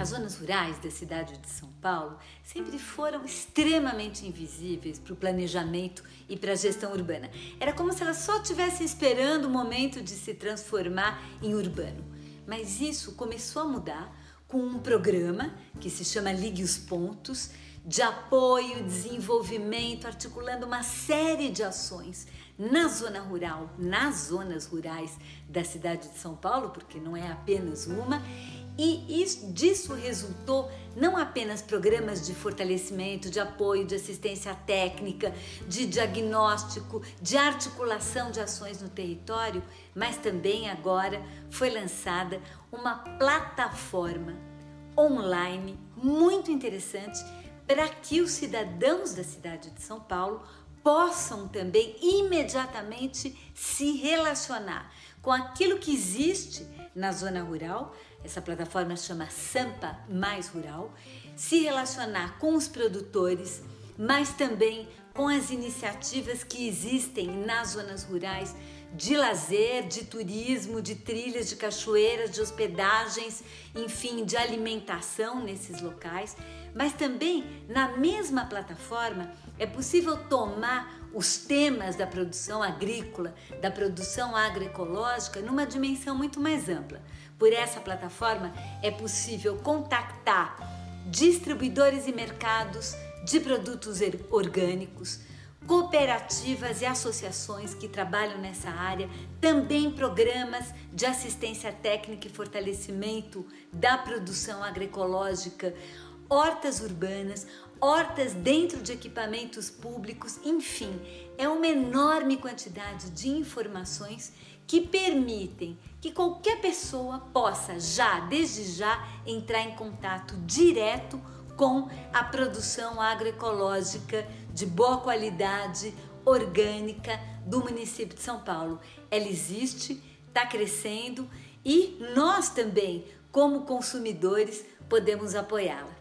As zonas rurais da cidade de São Paulo sempre foram extremamente invisíveis para o planejamento e para a gestão urbana. Era como se elas só estivessem esperando o momento de se transformar em urbano. Mas isso começou a mudar com um programa que se chama Ligue os Pontos, de apoio, desenvolvimento, articulando uma série de ações na zona rural, nas zonas rurais da cidade de São Paulo, porque não é apenas uma, e isso, disso resultou não apenas programas de fortalecimento, de apoio, de assistência técnica, de diagnóstico, de articulação de ações no território, mas também agora foi lançada uma plataforma online muito interessante para que os cidadãos da cidade de São Paulo possam também imediatamente se relacionar com aquilo que existe na zona rural. Essa plataforma chama Sampa Mais Rural, se relacionar com os produtores, mas também com as iniciativas que existem nas zonas rurais de lazer, de turismo, de trilhas, de cachoeiras, de hospedagens, enfim, de alimentação nesses locais, mas também na mesma plataforma é possível tomar os temas da produção agrícola, da produção agroecológica numa dimensão muito mais ampla. Por essa plataforma é possível contactar distribuidores e mercados de produtos orgânicos, cooperativas e associações que trabalham nessa área, também programas de assistência técnica e fortalecimento da produção agroecológica, hortas urbanas, hortas dentro de equipamentos públicos, enfim, é uma enorme quantidade de informações que permitem que qualquer pessoa possa já, desde já, entrar em contato direto com a produção agroecológica de boa qualidade, orgânica do município de São Paulo. Ela existe, está crescendo e nós também, como consumidores, podemos apoiá-la.